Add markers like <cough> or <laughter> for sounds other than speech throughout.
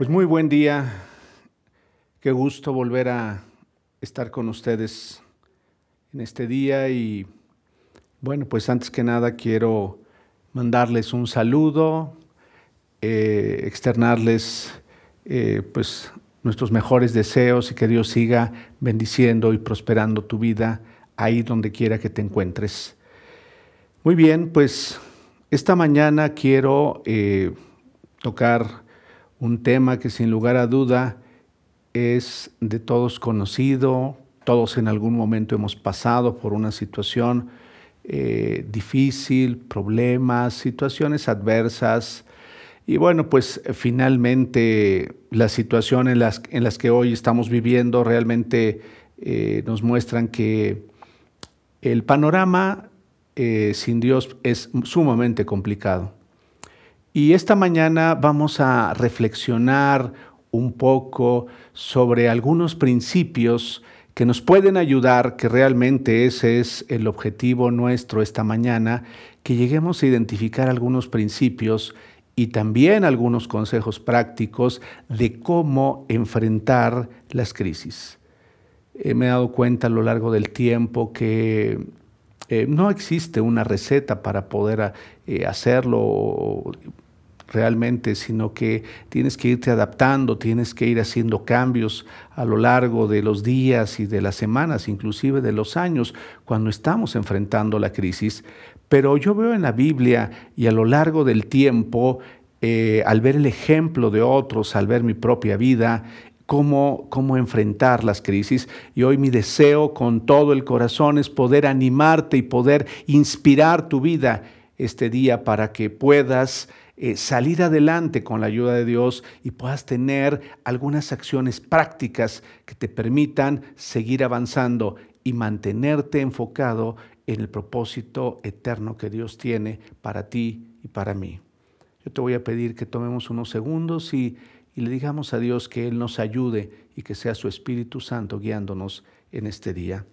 Pues muy buen día, qué gusto volver a estar con ustedes en este día y bueno, pues antes que nada quiero mandarles un saludo, eh, externarles eh, pues nuestros mejores deseos y que Dios siga bendiciendo y prosperando tu vida ahí donde quiera que te encuentres. Muy bien, pues esta mañana quiero eh, tocar un tema que sin lugar a duda es de todos conocido, todos en algún momento hemos pasado por una situación eh, difícil, problemas, situaciones adversas. Y bueno, pues finalmente la situación en las, que hoy estamos viviendo realmente eh, nos muestran que el panorama eh, sin Dios es sumamente complicado. Y esta mañana vamos a reflexionar un poco sobre algunos principios que nos pueden ayudar, que realmente ese es el objetivo nuestro esta mañana, que lleguemos a identificar algunos principios y también algunos consejos prácticos de cómo enfrentar las crisis. Eh, me he dado cuenta a lo largo del tiempo que eh, no existe una receta para poder eh, hacerlo realmente, sino que tienes que irte adaptando, tienes que ir haciendo cambios a lo largo de los días y de las semanas, inclusive de los años, cuando estamos enfrentando la crisis. Pero yo veo en la Biblia y a lo largo del tiempo, eh, al ver el ejemplo de otros, al ver mi propia vida, Cómo, cómo, enfrentar las crisis. Y hoy mi deseo con todo el corazón es poder animarte y poder inspirar tu vida este día para que puedas eh, salir adelante con la ayuda de Dios y puedas tener algunas acciones prácticas que te permitan seguir avanzando y mantenerte enfocado en el propósito eterno que Dios tiene para ti y para mí. Yo te voy a pedir que tomemos unos segundos y y le digamos a Dios que Él nos ayude y que sea su Espíritu Santo guiándonos en este día.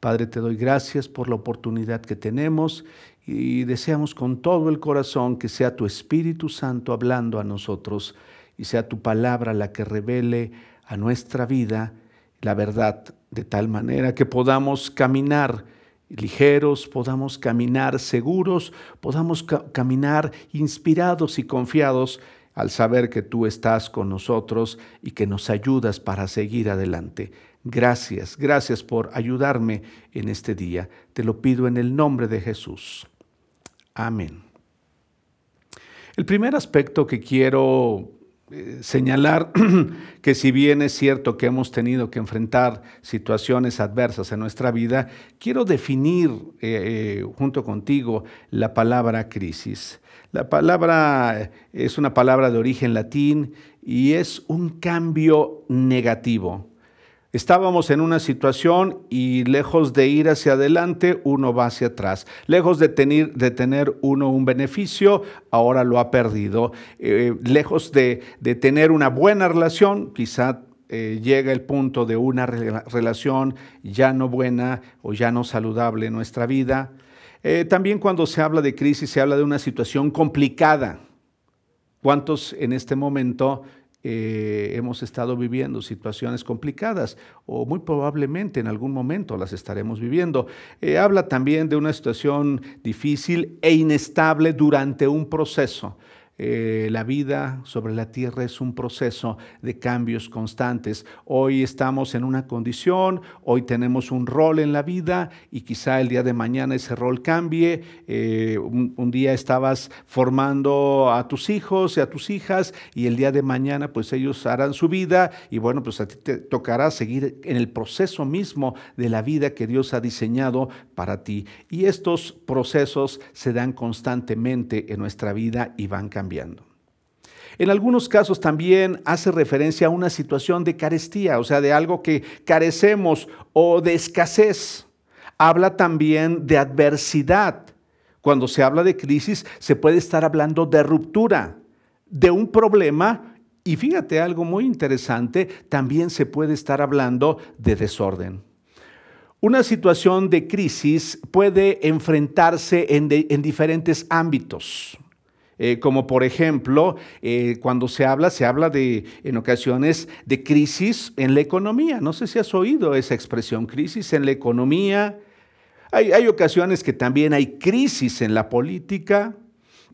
Padre, te doy gracias por la oportunidad que tenemos y deseamos con todo el corazón que sea tu Espíritu Santo hablando a nosotros y sea tu palabra la que revele a nuestra vida la verdad de tal manera que podamos caminar ligeros, podamos caminar seguros, podamos caminar inspirados y confiados al saber que tú estás con nosotros y que nos ayudas para seguir adelante. Gracias, gracias por ayudarme en este día. Te lo pido en el nombre de Jesús. Amén. El primer aspecto que quiero eh, señalar, <clears throat> que si bien es cierto que hemos tenido que enfrentar situaciones adversas en nuestra vida, quiero definir eh, eh, junto contigo la palabra crisis. La palabra es una palabra de origen latín y es un cambio negativo. Estábamos en una situación y lejos de ir hacia adelante, uno va hacia atrás. Lejos de tener, uno un beneficio, ahora lo ha perdido. Eh, lejos de, tener una buena relación, quizá eh, llega el punto de una relación ya no buena o ya no saludable en nuestra vida. Eh, también cuando se habla de crisis se habla de una situación complicada. ¿Cuántos en este momento eh, hemos estado viviendo situaciones complicadas o muy probablemente en algún momento las estaremos viviendo? Eh, habla también de una situación difícil e inestable durante un proceso. Eh, la vida sobre la tierra es un proceso de cambios constantes. Hoy estamos en una condición, hoy tenemos un rol en la vida y quizá el día de mañana ese rol cambie. Eh, un, día estabas formando a tus hijos y a tus hijas y el día de mañana pues ellos harán su vida y bueno pues a ti te tocará seguir en el proceso mismo de la vida que Dios ha diseñado para ti. Y estos procesos se dan constantemente en nuestra vida y van cambiando. En algunos casos también hace referencia a una situación de carestía, o sea, de algo que carecemos o de escasez. Habla también de adversidad. Cuando se habla de crisis, se puede estar hablando de ruptura, de un problema y fíjate algo muy interesante, también se puede estar hablando de desorden. Una situación de crisis puede enfrentarse en, en diferentes ámbitos. Eh, como por ejemplo, eh, cuando se habla, se habla de, en ocasiones, de crisis en la economía. No sé si has oído esa expresión, crisis en la economía. Hay, hay ocasiones que también hay crisis en la política.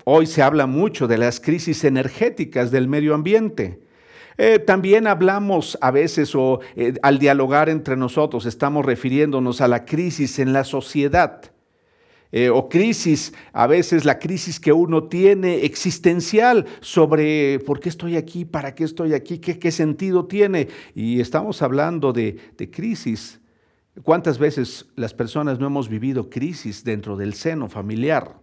Hoy se habla mucho de las crisis energéticas del medio ambiente. Eh, también hablamos a veces o al dialogar entre nosotros estamos refiriéndonos a la crisis en la sociedad. Eh, o crisis, a veces la crisis que uno tiene existencial sobre por qué estoy aquí, para qué estoy aquí, qué, sentido tiene. Y estamos hablando de, de crisis. ¿Cuántas veces las personas no hemos vivido crisis dentro del seno familiar?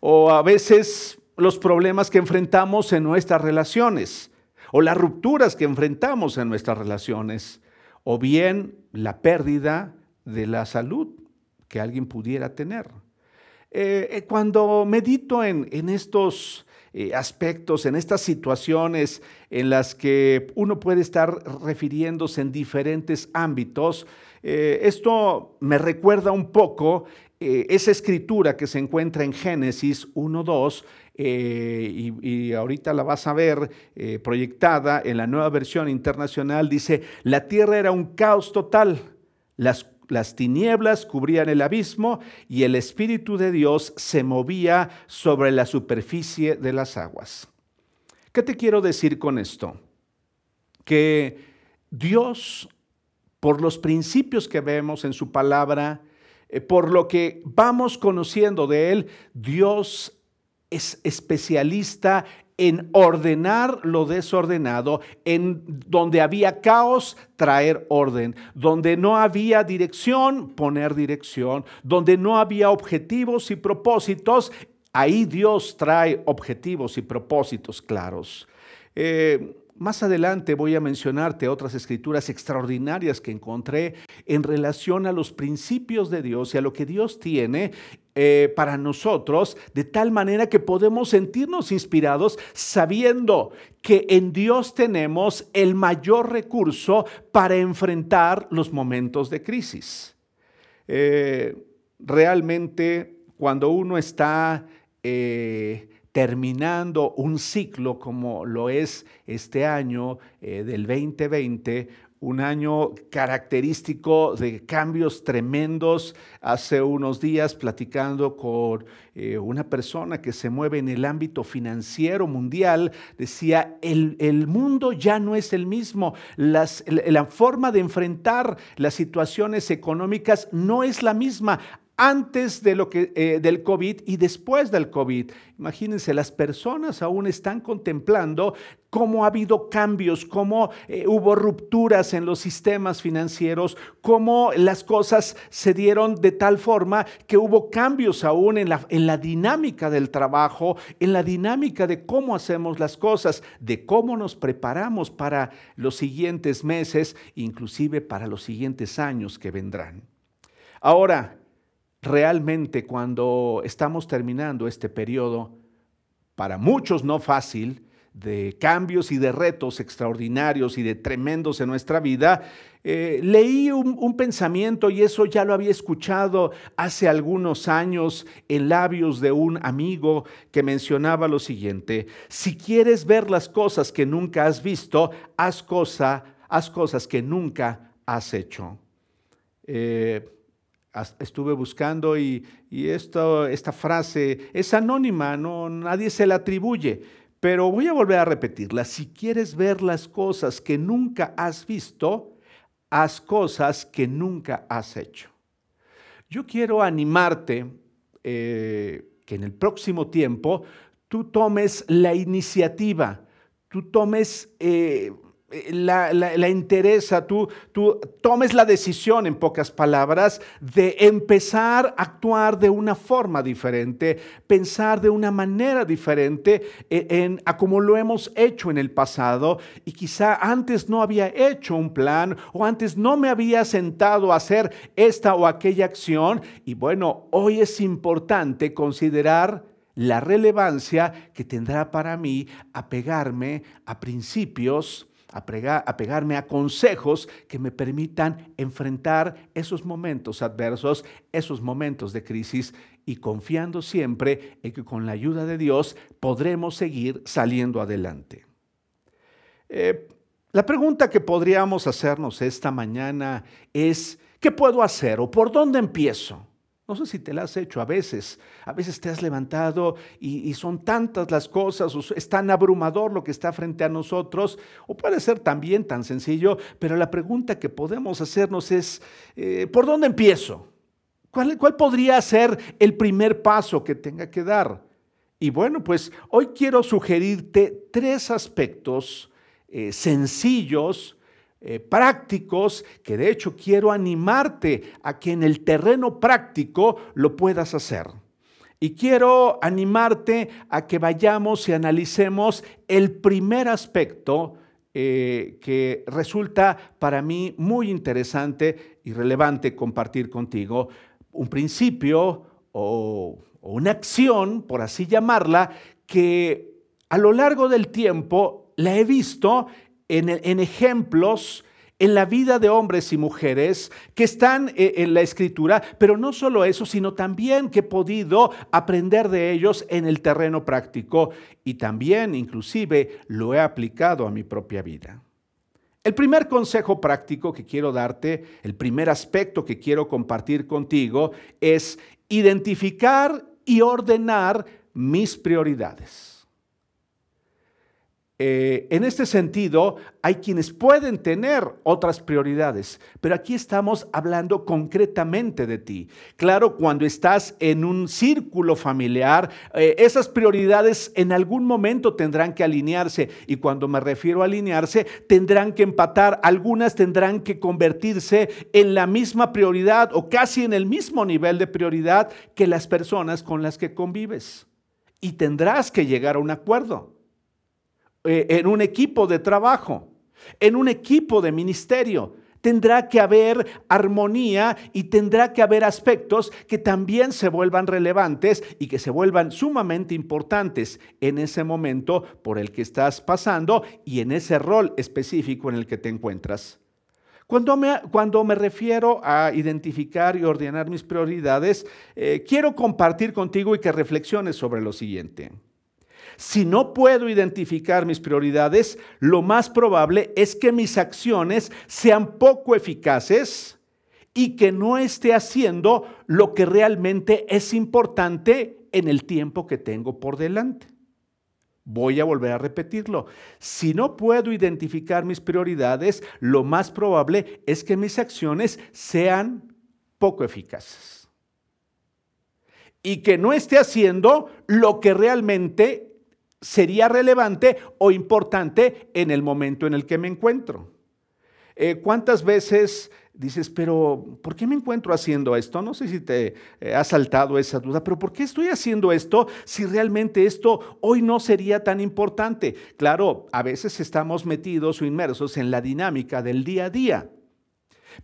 O a veces los problemas que enfrentamos en nuestras relaciones, o las rupturas que enfrentamos en nuestras relaciones, o bien la pérdida de la salud que alguien pudiera tener. Eh, eh, cuando medito en, estos eh, aspectos, en estas situaciones en las que uno puede estar refiriéndose en diferentes ámbitos, esto me recuerda un poco esa escritura que se encuentra en Génesis 1.2 y, y, ahorita la vas a ver proyectada en la nueva versión internacional, dice, la tierra era un caos total, las las tinieblas cubrían el abismo y el Espíritu de Dios se movía sobre la superficie de las aguas. ¿Qué te quiero decir con esto? Que Dios, por los principios que vemos en su palabra, eh, por lo que vamos conociendo de Él, Dios es especialista en ordenar lo desordenado, en donde había caos, traer orden, donde no había dirección, poner dirección, donde no había objetivos y propósitos, ahí Dios trae objetivos y propósitos claros. Eh, más adelante voy a mencionarte otras escrituras extraordinarias que encontré en relación a los principios de Dios y a lo que Dios tiene eh, para nosotros, de tal manera que podemos sentirnos inspirados sabiendo que en Dios tenemos el mayor recurso para enfrentar los momentos de crisis. Eh, realmente, cuando uno está... Eh, terminando un ciclo como lo es este año eh, del 2020, un año característico de cambios tremendos. Hace unos días platicando con eh, una persona que se mueve en el ámbito financiero mundial, decía, el, mundo ya no es el mismo, la forma de enfrentar las situaciones económicas no es la misma antes de lo que, eh, del COVID y después del COVID. Imagínense, las personas aún están contemplando cómo ha habido cambios, cómo eh, hubo rupturas en los sistemas financieros, cómo las cosas se dieron de tal forma que hubo cambios aún en la, en la dinámica del trabajo, en la dinámica de cómo hacemos las cosas, de cómo nos preparamos para los siguientes meses, inclusive para los siguientes años que vendrán. Ahora, realmente cuando estamos terminando este periodo, para muchos no fácil, de cambios y de retos extraordinarios y de tremendos en nuestra vida, eh, leí un, pensamiento y eso ya lo había escuchado hace algunos años en labios de un amigo que mencionaba lo siguiente, si quieres ver las cosas que nunca has visto, haz, cosa, haz cosas que nunca has hecho. Eh, estuve buscando y, esta frase es anónima, no, nadie se la atribuye, pero voy a volver a repetirla. Si quieres ver las cosas que nunca has visto, haz cosas que nunca has hecho. Yo quiero animarte eh, que en el próximo tiempo tú tomes la iniciativa, tú tomes eh, eh, la, interesa, tú, tú tomes la decisión, en pocas palabras, de empezar a actuar de una forma diferente, pensar de una manera diferente eh, en, a como lo hemos hecho en el pasado y quizá antes no había hecho un plan o antes no me había sentado a hacer esta o aquella acción y bueno, hoy es importante considerar la relevancia que tendrá para mí apegarme a principios, a, pegarme a consejos que me permitan enfrentar esos momentos adversos, esos momentos de crisis y confiando siempre en que con la ayuda de Dios podremos seguir saliendo adelante. Eh, la pregunta que podríamos hacernos esta mañana es, ¿qué puedo hacer o por dónde empiezo? No sé si te la has hecho a veces. A veces te has levantado y, son tantas las cosas, es tan abrumador lo que está frente a nosotros, o puede ser también tan sencillo, pero la pregunta que podemos hacernos es, eh, ¿por dónde empiezo? ¿Cuál, ¿Cuál podría ser el primer paso que tenga que dar? Y bueno, pues hoy quiero sugerirte tres aspectos eh, sencillos eh, prácticos que de hecho quiero animarte a que en el terreno práctico lo puedas hacer. Y quiero animarte a que vayamos y analicemos el primer aspecto eh, que resulta para mí muy interesante y relevante compartir contigo. Un principio o, una acción, por así llamarla, que a lo largo del tiempo la he visto en, ejemplos en la vida de hombres y mujeres que están eh, en la escritura, pero no solo eso, sino también que he podido aprender de ellos en el terreno práctico y también inclusive lo he aplicado a mi propia vida. El primer consejo práctico que quiero darte, el primer aspecto que quiero compartir contigo es identificar y ordenar mis prioridades. Eh, en este sentido, hay quienes pueden tener otras prioridades, pero aquí estamos hablando concretamente de ti. Claro, cuando estás en un círculo familiar, eh, esas prioridades en algún momento tendrán que alinearse y cuando me refiero a alinearse, tendrán que empatar, algunas tendrán que convertirse en la misma prioridad o casi en el mismo nivel de prioridad que las personas con las que convives. Y tendrás que llegar a un acuerdo. Eh, en un equipo de trabajo, en un equipo de ministerio. Tendrá que haber armonía y tendrá que haber aspectos que también se vuelvan relevantes y que se vuelvan sumamente importantes en ese momento por el que estás pasando y en ese rol específico en el que te encuentras. Cuando me, cuando me, refiero a identificar y ordenar mis prioridades, eh, quiero compartir contigo y que reflexiones sobre lo siguiente. Si no puedo identificar mis prioridades, lo más probable es que mis acciones sean poco eficaces y que no esté haciendo lo que realmente es importante en el tiempo que tengo por delante. Voy a volver a repetirlo. Si no puedo identificar mis prioridades, lo más probable es que mis acciones sean poco eficaces. Y que no esté haciendo lo que realmente sería relevante o importante en el momento en el que me encuentro. Eh, ¿Cuántas veces dices, pero ¿por qué me encuentro haciendo esto? No sé si te eh, ha saltado esa duda, pero ¿por qué estoy haciendo esto si realmente esto hoy no sería tan importante? Claro, a veces estamos metidos o inmersos en la dinámica del día a día.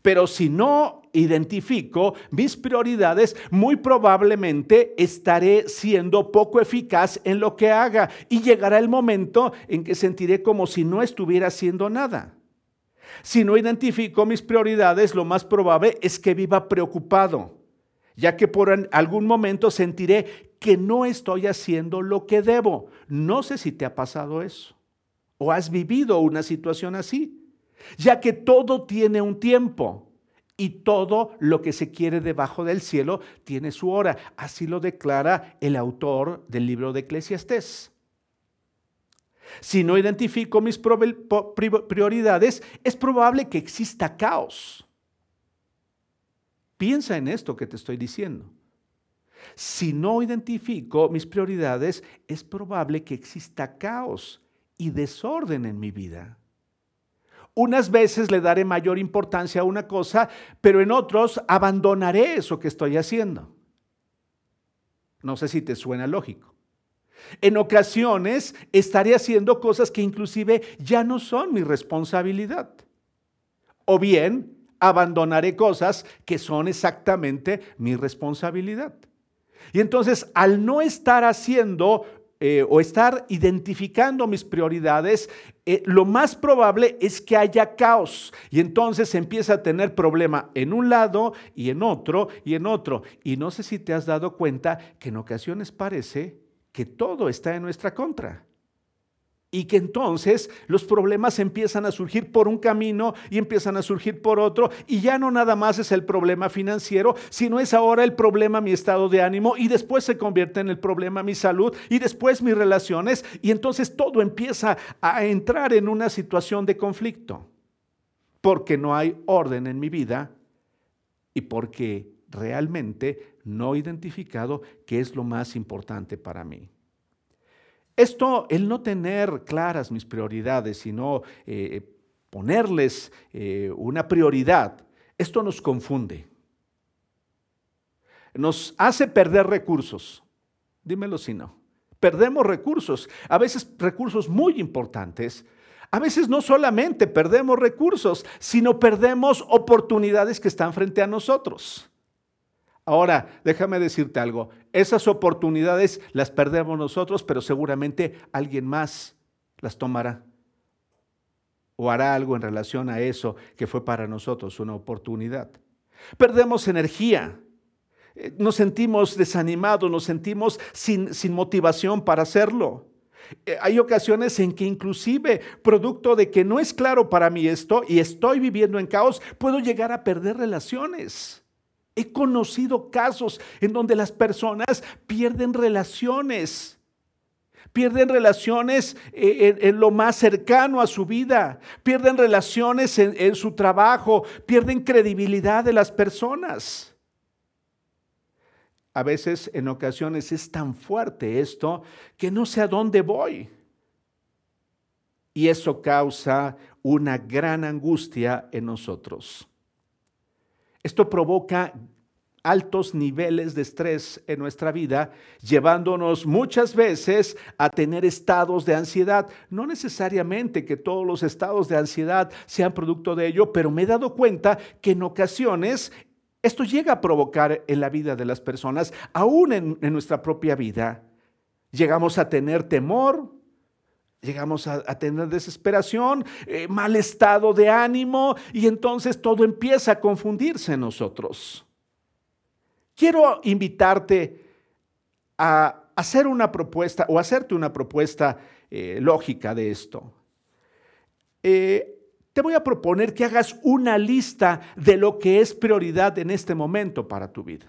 Pero si no identifico mis prioridades, muy probablemente estaré siendo poco eficaz en lo que haga y llegará el momento en que sentiré como si no estuviera haciendo nada. Si no identifico mis prioridades, lo más probable es que viva preocupado, ya que por algún momento sentiré que no estoy haciendo lo que debo. No sé si te ha pasado eso o has vivido una situación así ya que todo tiene un tiempo y todo lo que se quiere debajo del cielo tiene su hora. Así lo declara el autor del libro de Eclesiastés. Si no identifico mis prioridades, es probable que exista caos. Piensa en esto que te estoy diciendo. Si no identifico mis prioridades, es probable que exista caos y desorden en mi vida. Unas veces le daré mayor importancia a una cosa, pero en otros abandonaré eso que estoy haciendo. No sé si te suena lógico. En ocasiones estaré haciendo cosas que inclusive ya no son mi responsabilidad. O bien abandonaré cosas que son exactamente mi responsabilidad. Y entonces, al no estar haciendo eh, o estar identificando mis prioridades, eh, lo más probable es que haya caos y entonces empieza a tener problema en un lado y en otro y en otro. Y no sé si te has dado cuenta que en ocasiones parece que todo está en nuestra contra y que entonces los problemas empiezan a surgir por un camino y empiezan a surgir por otro y ya no nada más es el problema financiero, sino es ahora el problema mi estado de ánimo y después se convierte en el problema mi salud y después mis relaciones y entonces todo empieza a entrar en una situación de conflicto porque no hay orden en mi vida y porque realmente no he identificado qué es lo más importante para mí. Esto, el no tener claras mis prioridades, sino eh, ponerles eh, una prioridad, esto nos confunde. Nos hace perder recursos. Dímelo si no. Perdemos recursos, a veces recursos muy importantes. A veces no solamente perdemos recursos, sino perdemos oportunidades que están frente a nosotros. Ahora, déjame decirte algo, esas oportunidades las perdemos nosotros, pero seguramente alguien más las tomará o hará algo en relación a eso que fue para nosotros una oportunidad. Perdemos energía, eh, nos sentimos desanimados, nos sentimos sin, sin motivación para hacerlo. Eh, hay ocasiones en que inclusive, producto de que no es claro para mí esto y estoy viviendo en caos, puedo llegar a perder relaciones. He conocido casos en donde las personas pierden relaciones. Pierden relaciones eh, en, lo más cercano a su vida, pierden relaciones en, en su trabajo, pierden credibilidad de las personas. A veces, en ocasiones, es tan fuerte esto que no sé a dónde voy. Y eso causa una gran angustia en nosotros. Esto provoca altos niveles de estrés en nuestra vida, llevándonos muchas veces a tener estados de ansiedad. No necesariamente que todos los estados de ansiedad sean producto de ello, pero me he dado cuenta que en ocasiones esto llega a provocar en la vida de las personas, aún en, nuestra propia vida. Llegamos a tener temor, Llegamos a, tener desesperación, eh, mal estado de ánimo y entonces todo empieza a confundirse en nosotros. Quiero invitarte a hacer una propuesta o hacerte una propuesta eh, lógica de esto. Eh, te voy a proponer que hagas una lista de lo que es prioridad en este momento para tu vida.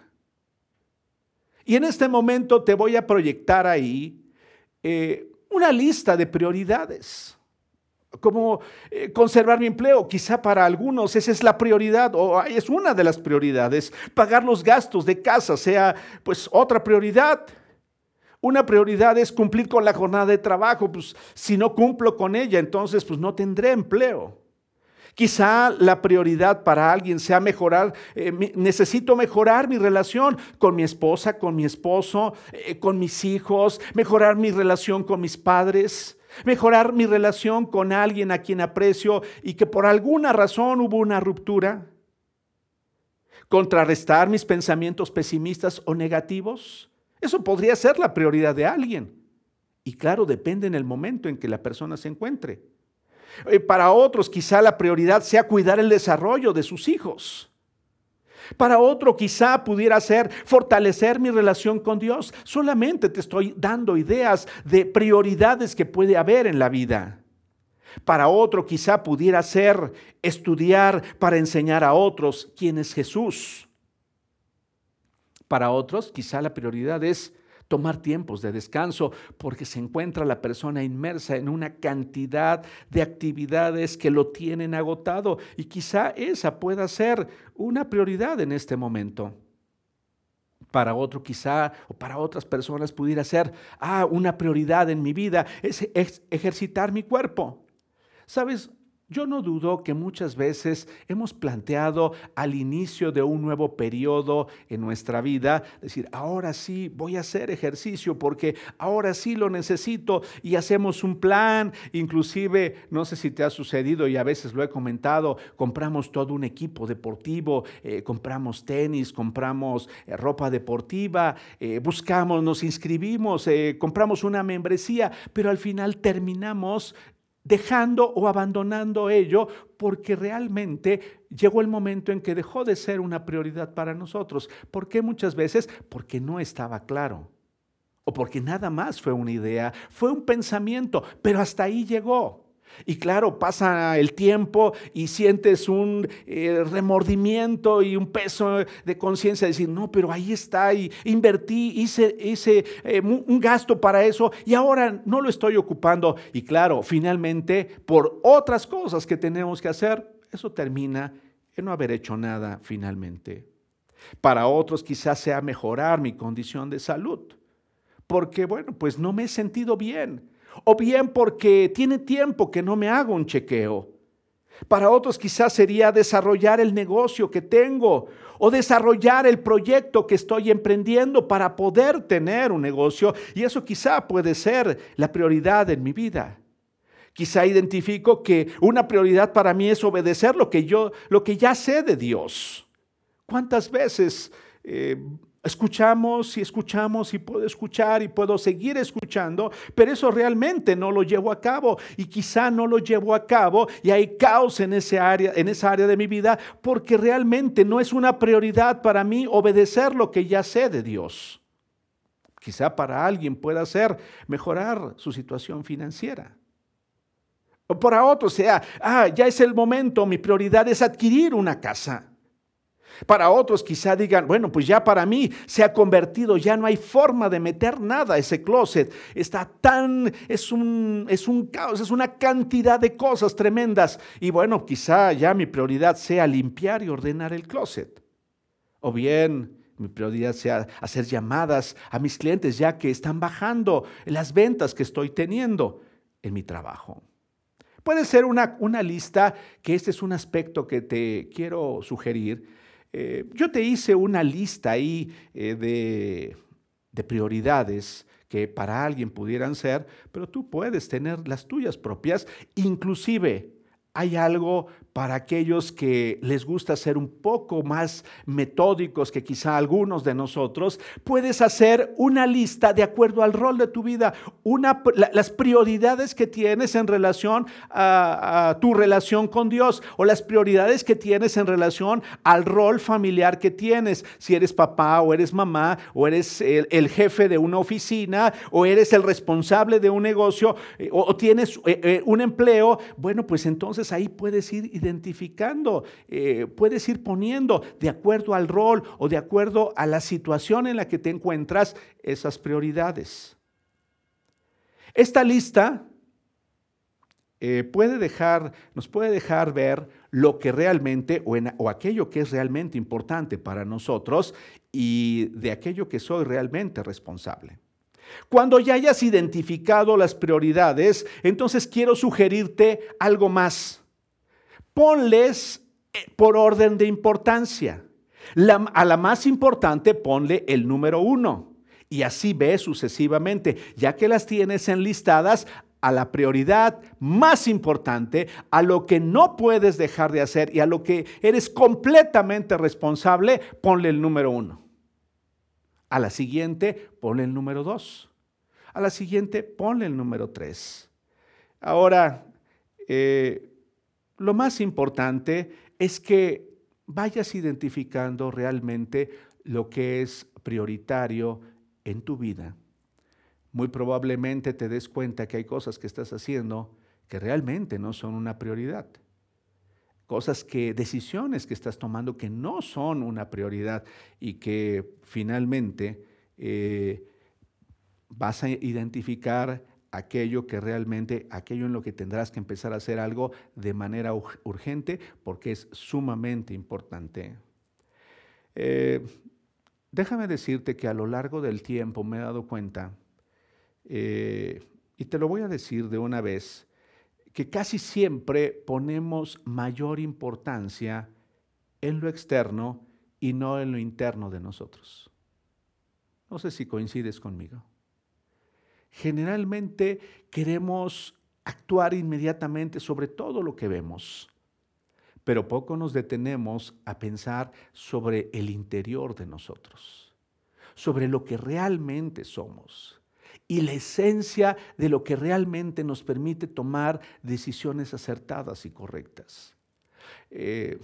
Y en este momento te voy a proyectar ahí una lista de prioridades, como eh, conservar mi empleo. Quizá para algunos esa es la prioridad o es una de las prioridades. Pagar los gastos de casa sea pues otra prioridad. Una prioridad es cumplir con la jornada de trabajo, pues si no cumplo con ella, entonces pues no tendré empleo. Quizá la prioridad para alguien sea mejorar, eh, necesito mejorar mi relación con mi esposa, con mi esposo, eh, con mis hijos, mejorar mi relación con mis padres, mejorar mi relación con alguien a quien aprecio y que por alguna razón hubo una ruptura. Contrarrestar mis pensamientos pesimistas o negativos. Eso podría ser la prioridad de alguien. Y claro, depende en el momento en que la persona se encuentre. Eh, para otros quizá la prioridad sea cuidar el desarrollo de sus hijos. Para otro quizá pudiera ser fortalecer mi relación con Dios. Solamente te estoy dando ideas de prioridades que puede haber en la vida. Para otro quizá pudiera ser estudiar para enseñar a otros quién es Jesús. Para otros quizá la prioridad es tomar tiempos de descanso, porque se encuentra la persona inmersa en una cantidad de actividades que lo tienen agotado y quizá esa pueda ser una prioridad en este momento. Para otro quizá o para otras personas pudiera ser, ah, una prioridad en mi vida es, ejercitar mi cuerpo. Sabes, Yo no dudo que muchas veces hemos planteado al inicio de un nuevo periodo en nuestra vida, decir, ahora sí voy a hacer ejercicio porque ahora sí lo necesito y hacemos un plan, inclusive, no sé si te ha sucedido y a veces lo he comentado, compramos todo un equipo deportivo, eh, compramos tenis, compramos eh, ropa deportiva, eh, buscamos, nos inscribimos, compramos una membresía, pero al final terminamos dejando o abandonando ello porque realmente llegó el momento en que dejó de ser una prioridad para nosotros. ¿Por qué muchas veces? Porque no estaba claro. O porque nada más fue una idea, fue un pensamiento, pero hasta ahí llegó. Y claro, pasa el tiempo y sientes un eh, remordimiento y un peso de conciencia, decir, no, pero ahí está, y invertí, hice, hice eh, un gasto para eso y ahora no lo estoy ocupando. Y claro, finalmente, por otras cosas que tenemos que hacer, eso termina en no haber hecho nada finalmente. Para otros quizás sea mejorar mi condición de salud, porque bueno, pues no me he sentido bien o bien porque tiene tiempo que no me hago un chequeo. Para otros quizás sería desarrollar el negocio que tengo o desarrollar el proyecto que estoy emprendiendo para poder tener un negocio y eso quizá puede ser la prioridad en mi vida. Quizá identifico que una prioridad para mí es obedecer lo que yo lo que ya sé de Dios. ¿Cuántas veces eh, Escuchamos y escuchamos y puedo escuchar y puedo seguir escuchando, pero eso realmente no lo llevo a cabo y quizá no lo llevo a cabo y hay caos en, ese área, en esa área de mi vida porque realmente no es una prioridad para mí obedecer lo que ya sé de Dios. Quizá para alguien pueda ser mejorar su situación financiera. O para otro sea, ah, ya es el momento, mi prioridad es adquirir una casa. Para otros quizá digan, bueno, pues ya para mí se ha convertido, ya no hay forma de meter nada a ese closet. Está tan, es un, es un caos, es una cantidad de cosas tremendas. Y bueno, quizá ya mi prioridad sea limpiar y ordenar el closet. O bien mi prioridad sea hacer llamadas a mis clientes ya que están bajando las ventas que estoy teniendo en mi trabajo. Puede ser una, una lista, que este es un aspecto que te quiero sugerir, eh, yo te hice una lista ahí eh, de, de prioridades que para alguien pudieran ser, pero tú puedes tener las tuyas propias, inclusive hay algo para aquellos que les gusta ser un poco más metódicos que quizá algunos de nosotros, puedes hacer una lista de acuerdo al rol de tu vida, las prioridades que tienes en relación a, tu relación con Dios o las prioridades que tienes en relación al rol familiar que tienes, si eres papá o eres mamá o eres el, jefe de una oficina o eres el responsable de un negocio eh, o, tienes eh, eh, un empleo, bueno, pues entonces ahí puedes ir identificando, eh, puedes ir poniendo de acuerdo al rol o de acuerdo a la situación en la que te encuentras esas prioridades. Esta lista eh, puede dejar, nos puede dejar ver lo que realmente o, o, aquello que es realmente importante para nosotros y de aquello que soy realmente responsable. Cuando ya hayas identificado las prioridades, entonces quiero sugerirte algo más ponles eh, por orden de importancia. a la más importante ponle el número uno. Y así ve sucesivamente, ya que las tienes enlistadas a la prioridad más importante, a lo que no puedes dejar de hacer y a lo que eres completamente responsable, ponle el número uno. A la siguiente, ponle el número dos. A la siguiente, ponle el número tres. Ahora, eh, lo más importante es que vayas identificando realmente lo que es prioritario en tu vida. Muy probablemente te des cuenta que hay cosas que estás haciendo que realmente no son una prioridad. Cosas que, decisiones que estás tomando que no son una prioridad y que finalmente eh, vas a identificar aquello que realmente, aquello en lo que tendrás que empezar a hacer algo de manera urgente porque es sumamente importante. Eh, déjame decirte que a lo largo del tiempo me he dado cuenta, eh, y te lo voy a decir de una vez, que casi siempre ponemos mayor importancia en lo externo y no en lo interno de nosotros. No sé si coincides conmigo. Generalmente queremos actuar inmediatamente sobre todo lo que vemos, pero poco nos detenemos a pensar sobre el interior de nosotros, sobre lo que realmente somos y la esencia de lo que realmente nos permite tomar decisiones acertadas y correctas. Eh,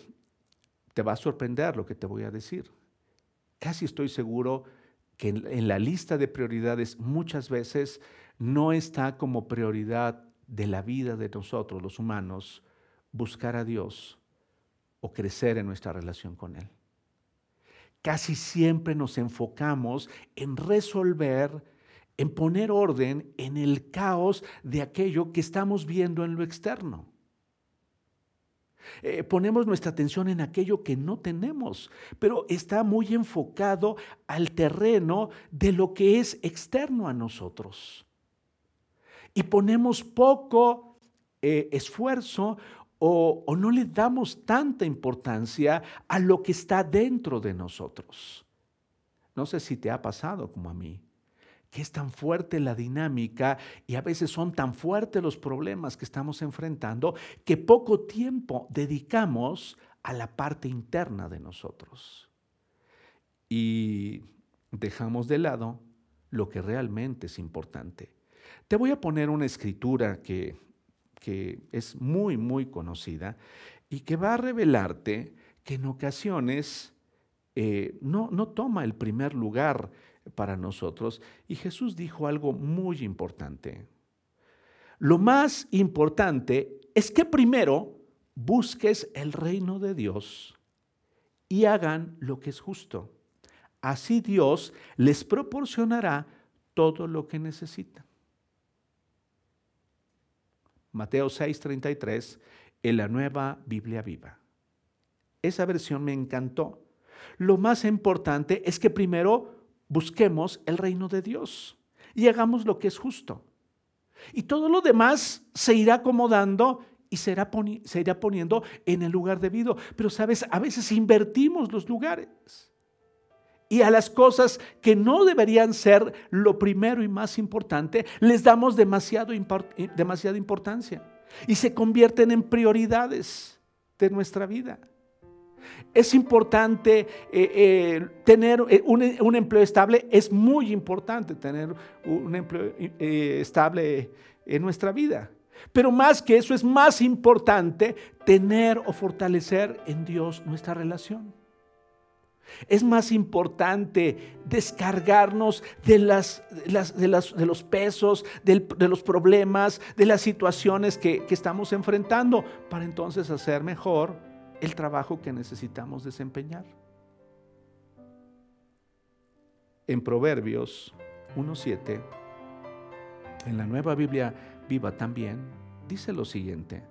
te va a sorprender lo que te voy a decir. Casi estoy seguro que en la lista de prioridades muchas veces no está como prioridad de la vida de nosotros, los humanos, buscar a Dios o crecer en nuestra relación con Él. Casi siempre nos enfocamos en resolver en poner orden en el caos de aquello que estamos viendo en lo externo. Eh, ponemos nuestra atención en aquello que no tenemos, pero está muy enfocado al terreno de lo que es externo a nosotros. Y ponemos poco eh, esfuerzo o, o no le damos tanta importancia a lo que está dentro de nosotros. No sé si te ha pasado como a mí que es tan fuerte la dinámica y a veces son tan fuertes los problemas que estamos enfrentando que poco tiempo dedicamos a la parte interna de nosotros. Y dejamos de lado lo que realmente es importante. Te voy a poner una escritura que, que es muy, muy conocida y que va a revelarte que en ocasiones eh, no, no toma el primer lugar para nosotros. Y Jesús dijo algo muy importante. Lo más importante es que primero busques el reino de Dios y hagan lo que es justo. Así Dios les proporcionará todo lo que necesitan. Mateo 6:33 en la nueva Biblia viva. Esa versión me encantó. Lo más importante es que primero busquemos el reino de Dios y hagamos lo que es justo. Y todo lo demás se irá acomodando y se irá, poniendo en el lugar debido. Pero sabes, a veces invertimos los lugares. Y a las cosas que no deberían ser lo primero y más importante, les damos demasiado, demasiada importancia. Y se convierten en prioridades de nuestra vida. Es importante eh, eh, tener eh, un, empleo estable, es muy importante tener un empleo estable en nuestra vida. Pero más que eso es más importante tener o fortalecer en Dios nuestra relación. Es más importante descargarnos de, los pesos, de los problemas, de las situaciones que estamos enfrentando para entonces hacer mejor el trabajo que necesitamos desempeñar. En Proverbios 1.7, en la nueva Biblia viva también, dice lo siguiente.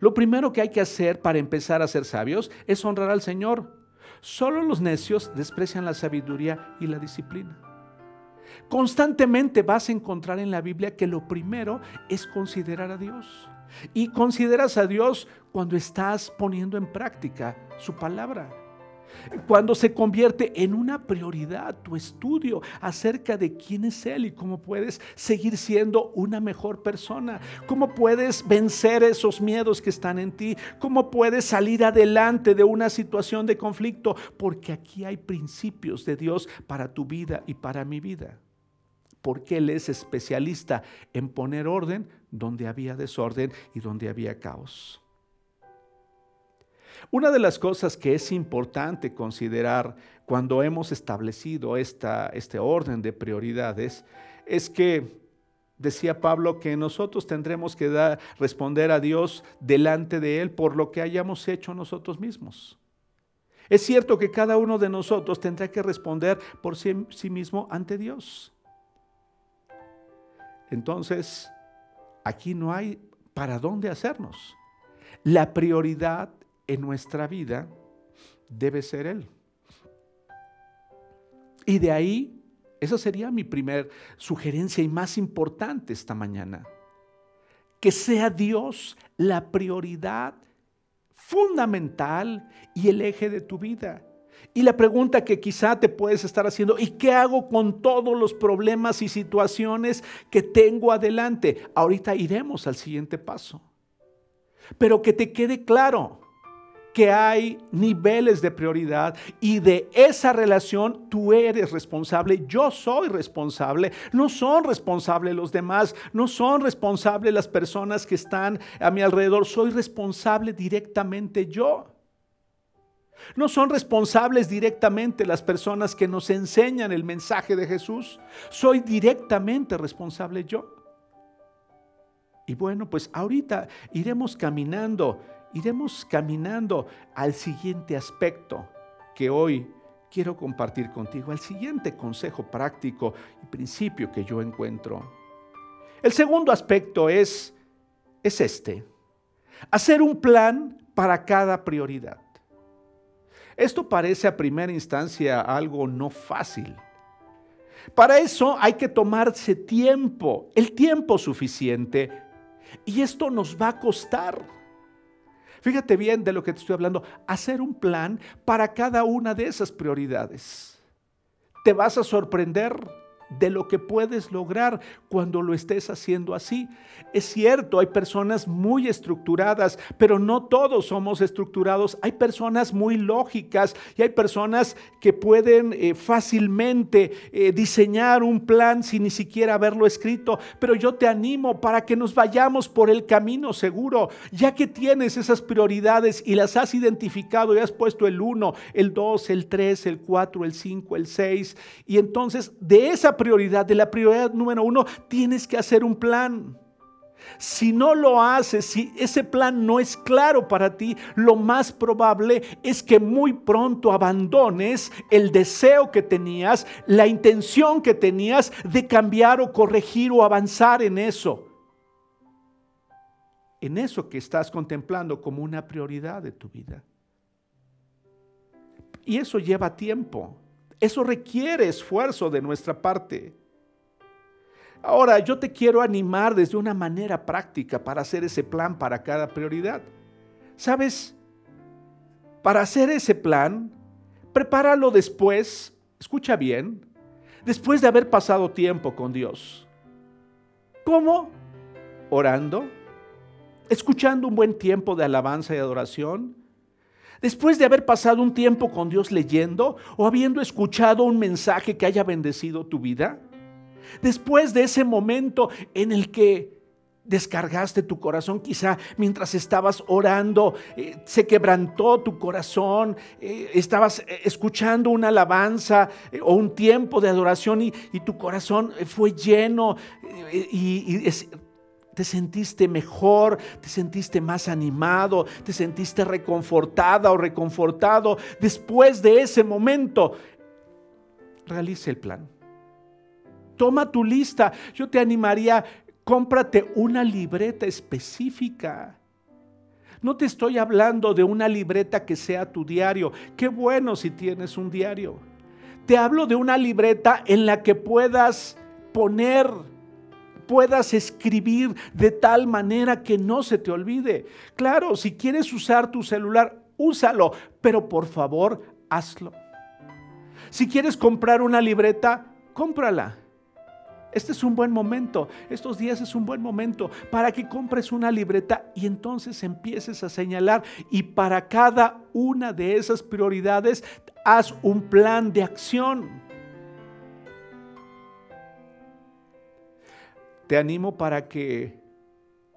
Lo primero que hay que hacer para empezar a ser sabios es honrar al Señor. Solo los necios desprecian la sabiduría y la disciplina. Constantemente vas a encontrar en la Biblia que lo primero es considerar a Dios. Y consideras a Dios cuando estás poniendo en práctica su palabra. Cuando se convierte en una prioridad tu estudio acerca de quién es Él y cómo puedes seguir siendo una mejor persona, cómo puedes vencer esos miedos que están en ti, cómo puedes salir adelante de una situación de conflicto, porque aquí hay principios de Dios para tu vida y para mi vida porque Él es especialista en poner orden donde había desorden y donde había caos. Una de las cosas que es importante considerar cuando hemos establecido esta, este orden de prioridades es que decía Pablo que nosotros tendremos que responder a Dios delante de Él por lo que hayamos hecho nosotros mismos. Es cierto que cada uno de nosotros tendrá que responder por sí mismo ante Dios. Entonces, aquí no hay para dónde hacernos. La prioridad en nuestra vida debe ser Él. Y de ahí, esa sería mi primer sugerencia y más importante esta mañana. que sea Dios la prioridad fundamental y el eje de tu vida. Y la pregunta que quizá te puedes estar haciendo, ¿y qué hago con todos los problemas y situaciones que tengo adelante? Ahorita iremos al siguiente paso. Pero que te quede claro, que hay niveles de prioridad y de esa relación tú eres responsable, yo soy responsable, no son responsables los demás, no son responsables las personas que están a mi alrededor, soy responsable directamente yo. No son responsables directamente las personas que nos enseñan el mensaje de Jesús, soy directamente responsable yo. Y bueno, pues ahorita iremos caminando iremos caminando al siguiente aspecto que hoy quiero compartir contigo, al siguiente consejo práctico y principio que yo encuentro. El segundo aspecto es, es este, hacer un plan para cada prioridad. Esto parece a primera instancia algo no fácil. Para eso hay que tomarse tiempo, el tiempo suficiente, y esto nos va a costar. Fíjate bien de lo que te estoy hablando. Hacer un plan para cada una de esas prioridades. Te vas a sorprender de lo que puedes lograr cuando lo estés haciendo así. Es cierto, hay personas muy estructuradas, pero no todos somos estructurados. Hay personas muy lógicas y hay personas que pueden eh, fácilmente eh, diseñar un plan sin ni siquiera haberlo escrito. Pero yo te animo para que nos vayamos por el camino seguro, ya que tienes esas prioridades y las has identificado y has puesto el 1, el 2, el 3, el 4, el 5, el 6. Y entonces de esa prioridad, de la prioridad número uno, tienes que hacer un plan. Si no lo haces, si ese plan no es claro para ti, lo más probable es que muy pronto abandones el deseo que tenías, la intención que tenías de cambiar o corregir o avanzar en eso. En eso que estás contemplando como una prioridad de tu vida. Y eso lleva tiempo. Eso requiere esfuerzo de nuestra parte. Ahora, yo te quiero animar desde una manera práctica para hacer ese plan para cada prioridad. ¿Sabes? Para hacer ese plan, prepáralo después, escucha bien, después de haber pasado tiempo con Dios. ¿Cómo? Orando, escuchando un buen tiempo de alabanza y adoración, Después de haber pasado un tiempo con Dios leyendo o habiendo escuchado un mensaje que haya bendecido tu vida. Después de ese momento en el que descargaste tu corazón, quizá mientras estabas orando, eh, se quebrantó tu corazón, eh, estabas eh, escuchando una alabanza o un tiempo de adoración y, tu corazón fue lleno y, te sentiste mejor, te sentiste más animado, te sentiste reconfortada o reconfortado. Después de ese momento, realice el plan. Toma tu lista. Yo te animaría, cómprate una libreta específica. No te estoy hablando de una libreta que sea tu diario. Qué bueno si tienes un diario. Te hablo de una libreta en la que puedas poner puedas escribir de tal manera que no se te olvide. Claro, si quieres usar tu celular, úsalo, pero por favor, hazlo. Si quieres comprar una libreta, cómprala. Este es un buen momento, estos días es un buen momento para que compres una libreta y entonces empieces a señalar y para cada una de esas prioridades haz un plan de acción. Te animo para que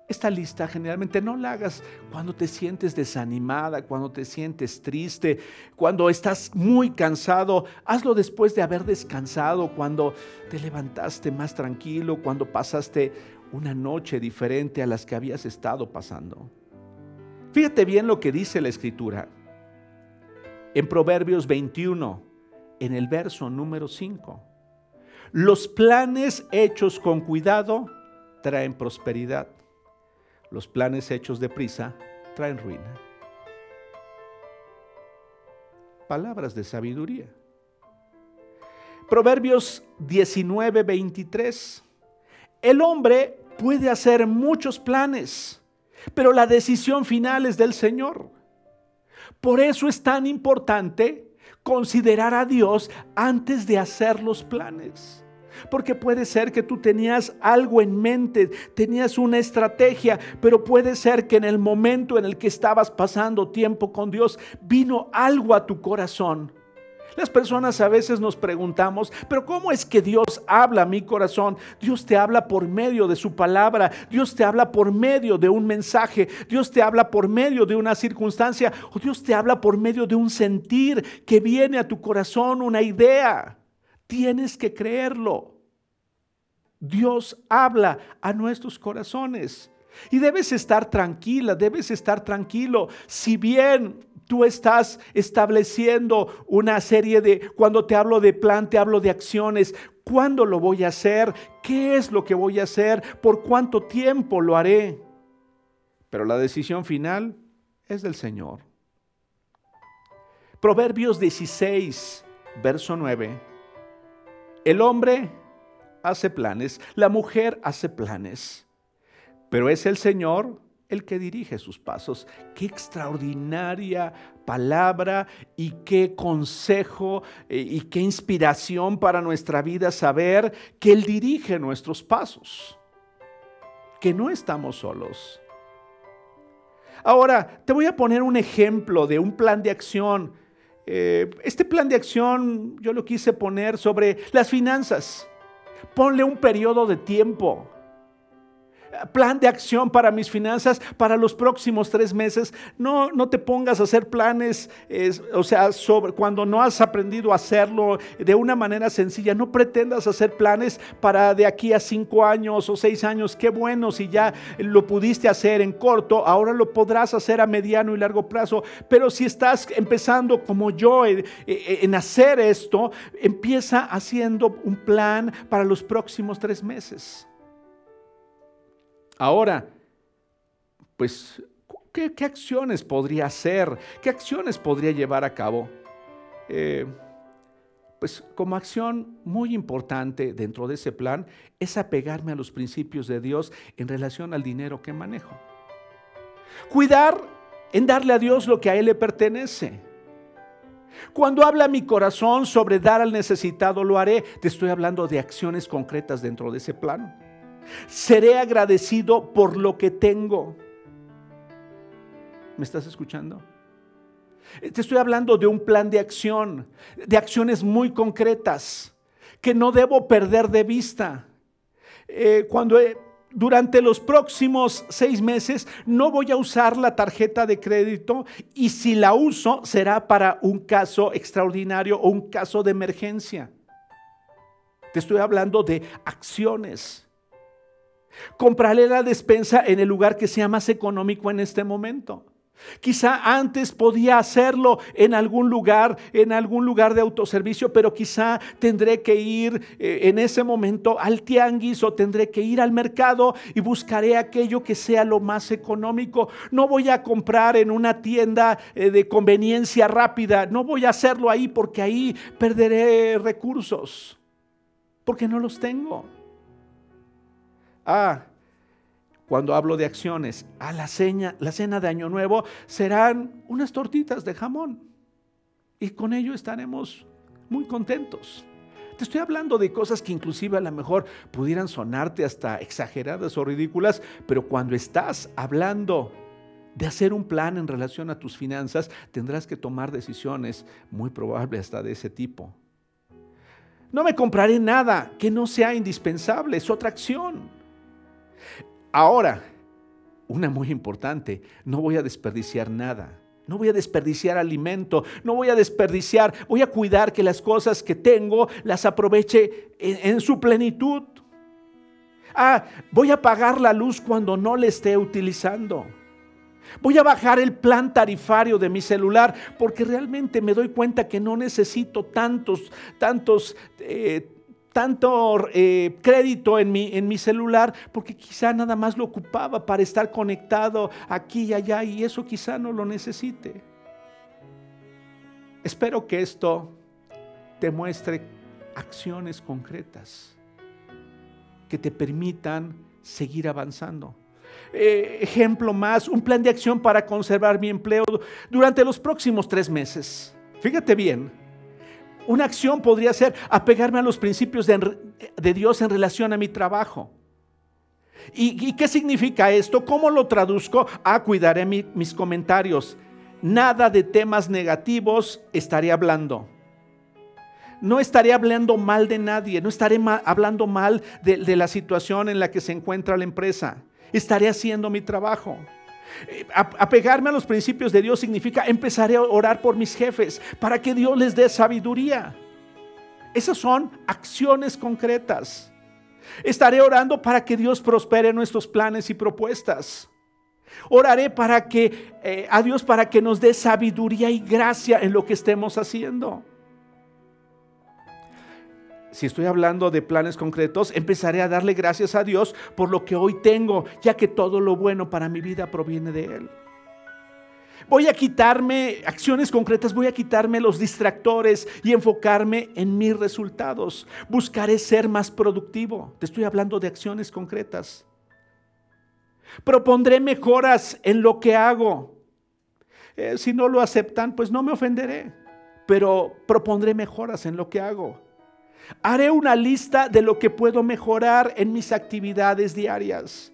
esta lista generalmente no la hagas cuando te sientes desanimada, cuando te sientes triste, cuando estás muy cansado. Hazlo después de haber descansado, cuando te levantaste más tranquilo, cuando pasaste una noche diferente a las que habías estado pasando. Fíjate bien lo que dice la escritura. En Proverbios 21, en el verso número 5. Los planes hechos con cuidado traen prosperidad. Los planes hechos deprisa traen ruina. Palabras de sabiduría. Proverbios 19, 23. El hombre puede hacer muchos planes, pero la decisión final es del Señor. Por eso es tan importante considerar a Dios antes de hacer los planes. Porque puede ser que tú tenías algo en mente, tenías una estrategia, pero puede ser que en el momento en el que estabas pasando tiempo con Dios, vino algo a tu corazón las personas a veces nos preguntamos, pero ¿cómo es que Dios habla a mi corazón? Dios te habla por medio de su palabra, Dios te habla por medio de un mensaje, Dios te habla por medio de una circunstancia o Dios te habla por medio de un sentir que viene a tu corazón, una idea. Tienes que creerlo. Dios habla a nuestros corazones. Y debes estar tranquila, debes estar tranquilo. Si bien tú estás estableciendo una serie de, cuando te hablo de plan, te hablo de acciones, ¿cuándo lo voy a hacer? ¿Qué es lo que voy a hacer? ¿Por cuánto tiempo lo haré? Pero la decisión final es del Señor. Proverbios 16, verso 9. El hombre hace planes, la mujer hace planes, pero es el Señor el que dirige sus pasos. Qué extraordinaria palabra y qué consejo eh, y qué inspiración para nuestra vida saber que Él dirige nuestros pasos, que no estamos solos. Ahora, te voy a poner un ejemplo de un plan de acción. Eh, este plan de acción yo lo quise poner sobre las finanzas. Ponle un periodo de tiempo plan de acción para mis finanzas para los próximos tres meses. No, no te pongas a hacer planes, o sea, sobre cuando no has aprendido a hacerlo de una manera sencilla. No pretendas hacer planes para de aquí a cinco años o seis años. Qué bueno si ya lo pudiste hacer en corto, ahora lo podrás hacer a mediano y largo plazo. Pero si estás empezando como yo en, en hacer esto, empieza haciendo un plan para los próximos tres meses. Ahora, pues, ¿qué, acciones podría hacer? ¿Qué acciones podría llevar a cabo? Eh, pues como acción muy importante dentro de ese plan es apegarme a los principios de Dios en relación al dinero que manejo. Cuidar en darle a Dios lo que a Él le pertenece. Cuando habla mi corazón sobre dar al necesitado, lo haré. Te estoy hablando de acciones concretas dentro de ese plan. Seré agradecido por lo que tengo. ¿Me estás escuchando? Te estoy hablando de un plan de acción, de acciones muy concretas que no debo perder de vista. Eh, cuando durante los próximos seis meses no voy a usar la tarjeta de crédito y si la uso será para un caso extraordinario o un caso de emergencia. Te estoy hablando de acciones. Comprarle la despensa en el lugar que sea más económico en este momento. Quizá antes podía hacerlo en algún lugar, en algún lugar de autoservicio, pero quizá tendré que ir eh, en ese momento al tianguis o tendré que ir al mercado y buscaré aquello que sea lo más económico. No voy a comprar en una tienda eh, de conveniencia rápida, no voy a hacerlo ahí porque ahí perderé recursos, porque no los tengo. Ah, cuando hablo de acciones, a la, cena, la cena de Año Nuevo serán unas tortitas de jamón. Y con ello estaremos muy contentos. Te estoy hablando de cosas que inclusive a lo mejor pudieran sonarte hasta exageradas o ridículas, pero cuando estás hablando de hacer un plan en relación a tus finanzas, tendrás que tomar decisiones muy probables hasta de ese tipo. No me compraré nada que no sea indispensable, es otra acción. Ahora, una muy importante, no voy a desperdiciar nada. No voy a desperdiciar alimento, no voy a desperdiciar, voy a cuidar que las cosas que tengo las aproveche en, su plenitud. Ah, voy a pagar la luz cuando no le esté utilizando. Voy a bajar el plan tarifario de mi celular porque realmente me doy cuenta que no necesito tantos, tantos eh, tanto eh, crédito en mi, en mi celular porque quizá nada más lo ocupaba para estar conectado aquí y allá y eso quizá no lo necesite. Espero que esto te muestre acciones concretas que te permitan seguir avanzando. Eh, ejemplo más, un plan de acción para conservar mi empleo durante los próximos tres meses. Fíjate bien, una acción podría ser apegarme a los principios de, Dios en relación a mi trabajo. ¿Y, qué significa esto? ¿Cómo lo traduzco? Ah, cuidaré mis comentarios. Nada de temas negativos estaré hablando. No estaré hablando mal de nadie, no estaré hablando mal de la situación en la que se encuentra la empresa. Estaré haciendo mi trabajo. Eh, apegarme a los principios de Dios significa empezaré a orar por mis jefes para que Dios les dé sabiduría. Esas son acciones concretas. Estaré orando para que Dios prospere nuestros planes y propuestas. Oraré para que eh, a Dios para que nos dé sabiduría y gracia en lo que estemos haciendo si estoy hablando de planes concretos, empezaré a darle gracias a Dios por lo que hoy tengo, ya que todo lo bueno para mi vida proviene de Él. Voy a quitarme acciones concretas, voy a quitarme los distractores y enfocarme en mis resultados. Buscaré ser más productivo. Te estoy hablando de acciones concretas. Propondré mejoras en lo que hago. Eh, si no lo aceptan, pues no me ofenderé, pero propondré mejoras en lo que hago. Haré una lista de lo que puedo mejorar en mis actividades diarias.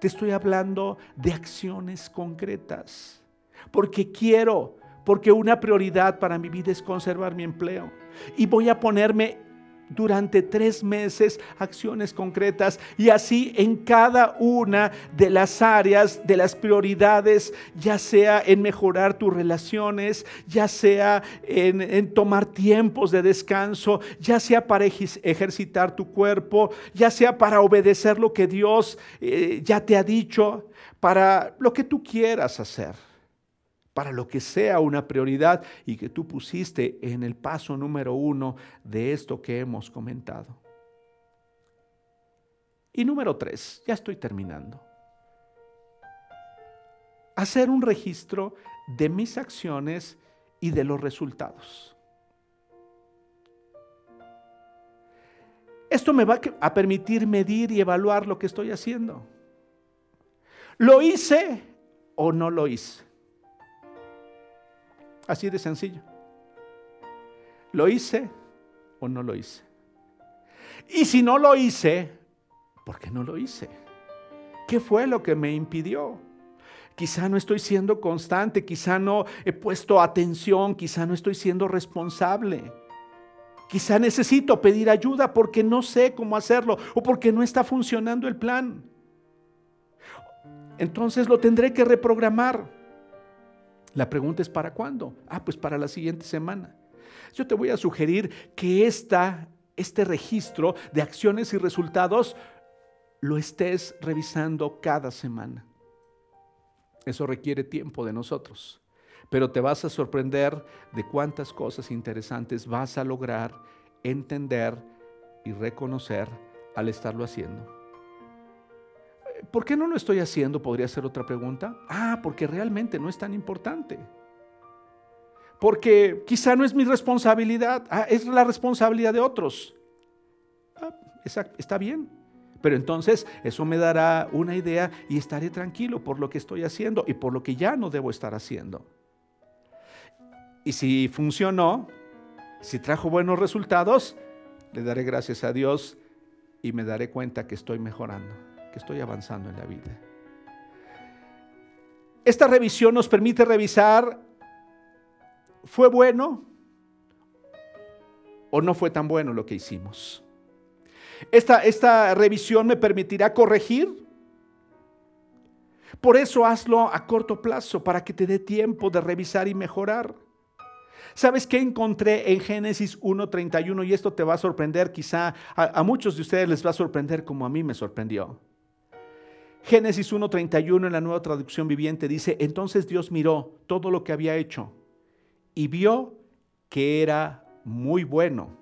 Te estoy hablando de acciones concretas. Porque quiero, porque una prioridad para mi vida es conservar mi empleo. Y voy a ponerme durante tres meses acciones concretas y así en cada una de las áreas, de las prioridades, ya sea en mejorar tus relaciones, ya sea en, tomar tiempos de descanso, ya sea para ejercitar tu cuerpo, ya sea para obedecer lo que Dios eh, ya te ha dicho, para lo que tú quieras hacer para lo que sea una prioridad y que tú pusiste en el paso número uno de esto que hemos comentado. Y número tres, ya estoy terminando. Hacer un registro de mis acciones y de los resultados. Esto me va a permitir medir y evaluar lo que estoy haciendo. ¿Lo hice o no lo hice? Así de sencillo. ¿Lo hice o no lo hice? Y si no lo hice, ¿por qué no lo hice? ¿Qué fue lo que me impidió? Quizá no estoy siendo constante, quizá no he puesto atención, quizá no estoy siendo responsable. Quizá necesito pedir ayuda porque no sé cómo hacerlo o porque no está funcionando el plan. Entonces lo tendré que reprogramar. La pregunta es ¿para cuándo? Ah, pues para la siguiente semana. Yo te voy a sugerir que esta, este registro de acciones y resultados lo estés revisando cada semana. Eso requiere tiempo de nosotros, pero te vas a sorprender de cuántas cosas interesantes vas a lograr entender y reconocer al estarlo haciendo. ¿Por qué no lo estoy haciendo? Podría ser otra pregunta. Ah, porque realmente no es tan importante. Porque quizá no es mi responsabilidad, ah, es la responsabilidad de otros. Ah, está bien. Pero entonces eso me dará una idea y estaré tranquilo por lo que estoy haciendo y por lo que ya no debo estar haciendo. Y si funcionó, si trajo buenos resultados, le daré gracias a Dios y me daré cuenta que estoy mejorando que estoy avanzando en la vida. Esta revisión nos permite revisar, ¿fue bueno o no fue tan bueno lo que hicimos? Esta, esta revisión me permitirá corregir. Por eso hazlo a corto plazo, para que te dé tiempo de revisar y mejorar. ¿Sabes qué encontré en Génesis 1.31? Y esto te va a sorprender, quizá a, a muchos de ustedes les va a sorprender como a mí me sorprendió. Génesis 1.31 en la nueva traducción viviente dice, entonces Dios miró todo lo que había hecho y vio que era muy bueno.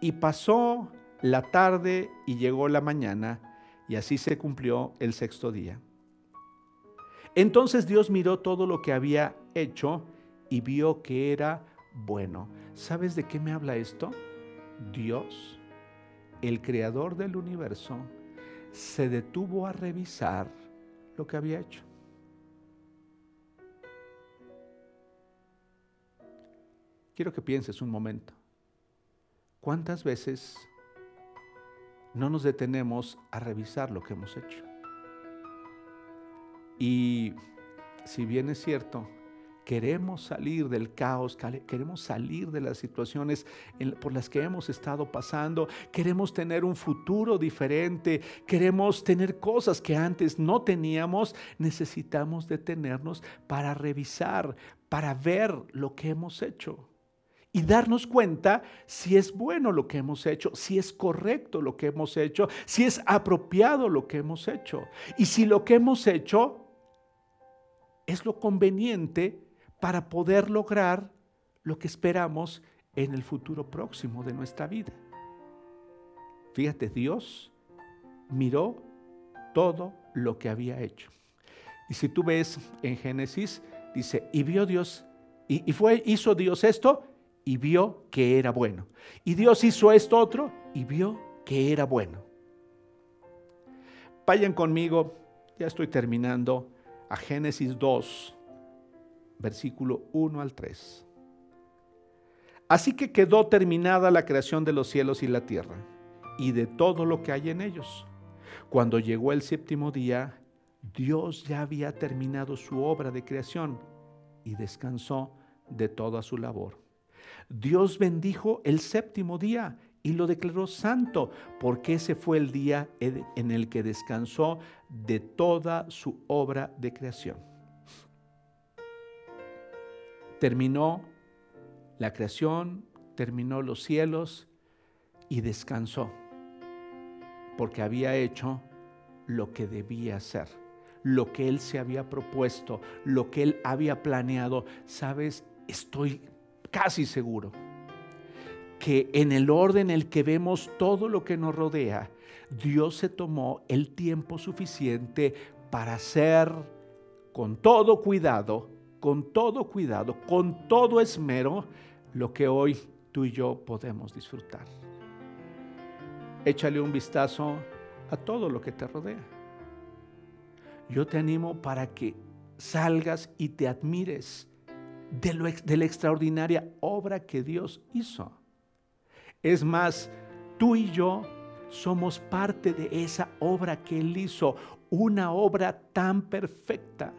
Y pasó la tarde y llegó la mañana y así se cumplió el sexto día. Entonces Dios miró todo lo que había hecho y vio que era bueno. ¿Sabes de qué me habla esto? Dios, el creador del universo, se detuvo a revisar lo que había hecho. Quiero que pienses un momento. ¿Cuántas veces no nos detenemos a revisar lo que hemos hecho? Y si bien es cierto, queremos salir del caos, queremos salir de las situaciones por las que hemos estado pasando, queremos tener un futuro diferente, queremos tener cosas que antes no teníamos, necesitamos detenernos para revisar, para ver lo que hemos hecho y darnos cuenta si es bueno lo que hemos hecho, si es correcto lo que hemos hecho, si es apropiado lo que hemos hecho. Y si lo que hemos hecho es lo conveniente para poder lograr lo que esperamos en el futuro próximo de nuestra vida. Fíjate, Dios miró todo lo que había hecho. Y si tú ves en Génesis, dice, y vio Dios, y, fue, hizo Dios esto, y vio que era bueno. Y Dios hizo esto otro y vio que era bueno. Vayan conmigo, ya estoy terminando, a Génesis 2, versículo 1 al 3. Así que quedó terminada la creación de los cielos y la tierra y de todo lo que hay en ellos. Cuando llegó el séptimo día, Dios ya había terminado su obra de creación y descansó de toda su labor. Dios bendijo el séptimo día y lo declaró santo, porque ese fue el día en el que descansó de toda su obra de creación. Terminó la creación, terminó los cielos y descansó, porque había hecho lo que debía hacer, lo que él se había propuesto, lo que él había planeado. Sabes, estoy casi seguro que en el orden en el que vemos todo lo que nos rodea, Dios se tomó el tiempo suficiente para hacer con todo cuidado, con todo cuidado, con todo esmero, lo que hoy tú y yo podemos disfrutar. Échale un vistazo a todo lo que te rodea. Yo te animo para que salgas y te admires de, la extraordinaria obra que Dios hizo. Es más, tú y yo somos parte de esa obra que Él hizo, una obra tan perfecta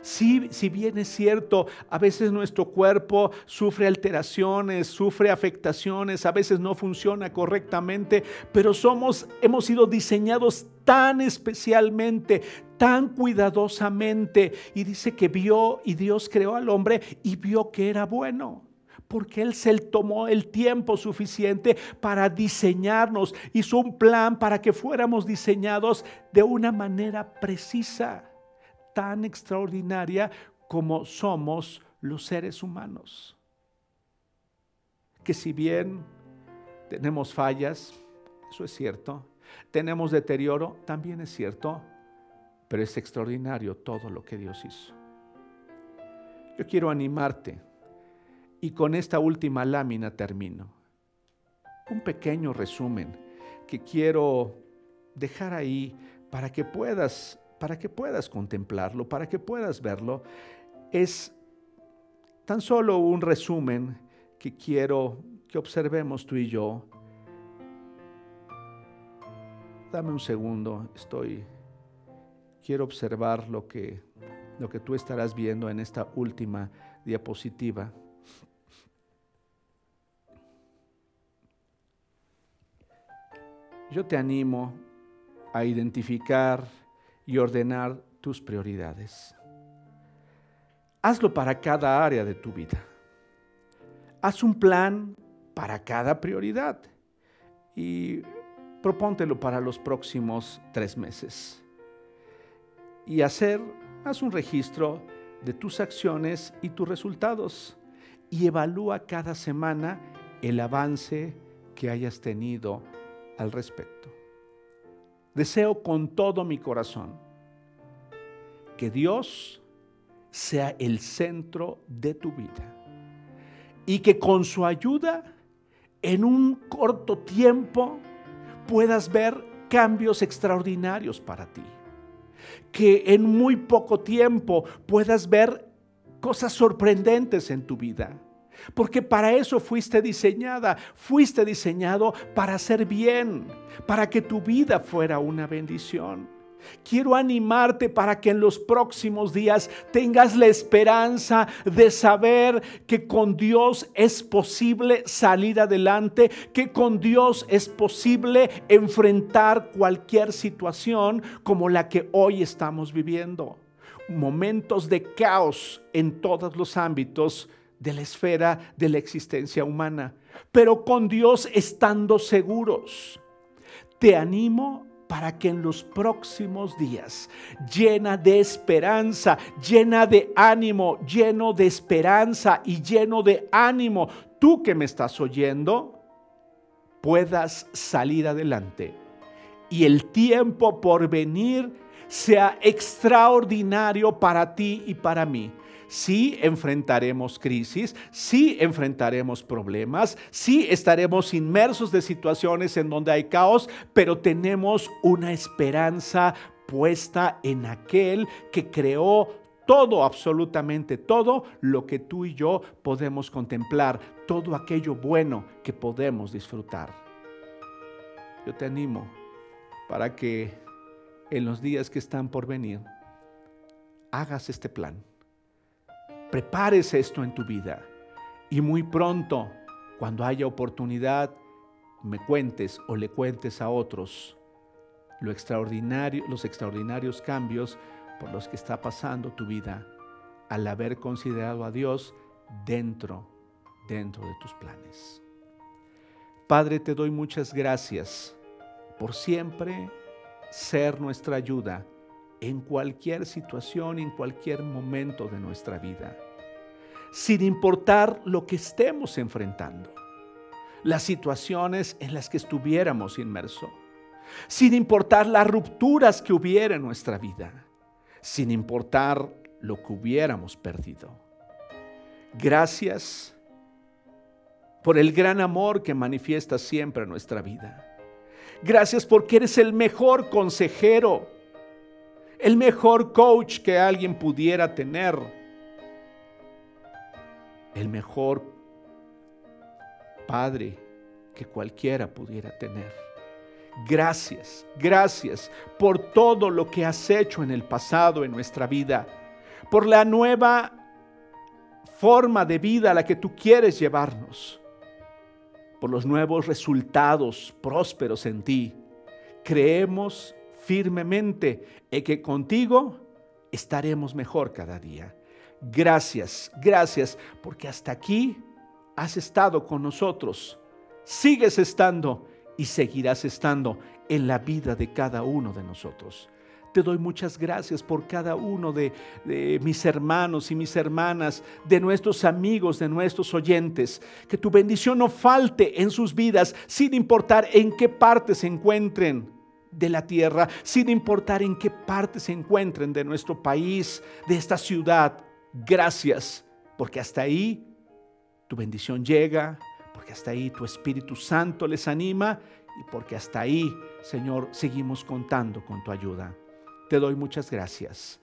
si, si bien es cierto, a veces nuestro cuerpo sufre alteraciones, sufre afectaciones, a veces no funciona correctamente, pero somos, hemos sido diseñados tan especialmente, tan cuidadosamente. Y dice que vio y Dios creó al hombre y vio que era bueno porque Él se tomó el tiempo suficiente para diseñarnos, hizo un plan para que fuéramos diseñados de una manera precisa tan extraordinaria como somos los seres humanos. Que si bien tenemos fallas, eso es cierto, tenemos deterioro, también es cierto, pero es extraordinario todo lo que Dios hizo. Yo quiero animarte y con esta última lámina termino. Un pequeño resumen que quiero dejar ahí para que puedas para que puedas contemplarlo, para que puedas verlo, es tan solo un resumen que quiero que observemos tú y yo. Dame un segundo, estoy quiero observar lo que lo que tú estarás viendo en esta última diapositiva. Yo te animo a identificar y ordenar tus prioridades. Hazlo para cada área de tu vida. Haz un plan para cada prioridad y propóntelo para los próximos tres meses. Y hacer, haz un registro de tus acciones y tus resultados y evalúa cada semana el avance que hayas tenido al respecto. Deseo con todo mi corazón que Dios sea el centro de tu vida y que con su ayuda en un corto tiempo puedas ver cambios extraordinarios para ti. Que en muy poco tiempo puedas ver cosas sorprendentes en tu vida. Porque para eso fuiste diseñada, fuiste diseñado para hacer bien, para que tu vida fuera una bendición. Quiero animarte para que en los próximos días tengas la esperanza de saber que con Dios es posible salir adelante, que con Dios es posible enfrentar cualquier situación como la que hoy estamos viviendo. Momentos de caos en todos los ámbitos de la esfera de la existencia humana, pero con Dios estando seguros. Te animo para que en los próximos días, llena de esperanza, llena de ánimo, lleno de esperanza y lleno de ánimo, tú que me estás oyendo, puedas salir adelante y el tiempo por venir sea extraordinario para ti y para mí sí enfrentaremos crisis, sí enfrentaremos problemas, sí estaremos inmersos de situaciones en donde hay caos, pero tenemos una esperanza puesta en aquel que creó todo, absolutamente todo lo que tú y yo podemos contemplar, todo aquello bueno que podemos disfrutar. Yo te animo para que en los días que están por venir hagas este plan prepares esto en tu vida y muy pronto, cuando haya oportunidad, me cuentes o le cuentes a otros lo extraordinario, los extraordinarios cambios por los que está pasando tu vida al haber considerado a Dios dentro, dentro de tus planes. Padre, te doy muchas gracias por siempre ser nuestra ayuda en cualquier situación, en cualquier momento de nuestra vida, sin importar lo que estemos enfrentando, las situaciones en las que estuviéramos inmersos, sin importar las rupturas que hubiera en nuestra vida, sin importar lo que hubiéramos perdido. Gracias por el gran amor que manifiestas siempre en nuestra vida. Gracias porque eres el mejor consejero el mejor coach que alguien pudiera tener, el mejor padre que cualquiera pudiera tener. Gracias, gracias por todo lo que has hecho en el pasado, en nuestra vida, por la nueva forma de vida a la que tú quieres llevarnos, por los nuevos resultados prósperos en ti. Creemos firmemente en que contigo estaremos mejor cada día. Gracias, gracias, porque hasta aquí has estado con nosotros, sigues estando y seguirás estando en la vida de cada uno de nosotros. Te doy muchas gracias por cada uno de, mis hermanos y mis hermanas, de nuestros amigos, de nuestros oyentes. Que tu bendición no falte en sus vidas, sin importar en qué parte se encuentren de la tierra, sin importar en qué parte se encuentren de nuestro país, de esta ciudad. Gracias, porque hasta ahí tu bendición llega, porque hasta ahí tu Espíritu Santo les anima y porque hasta ahí, Señor, seguimos contando con tu ayuda. Te doy muchas gracias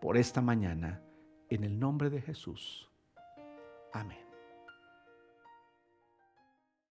por esta mañana, en el nombre de Jesús.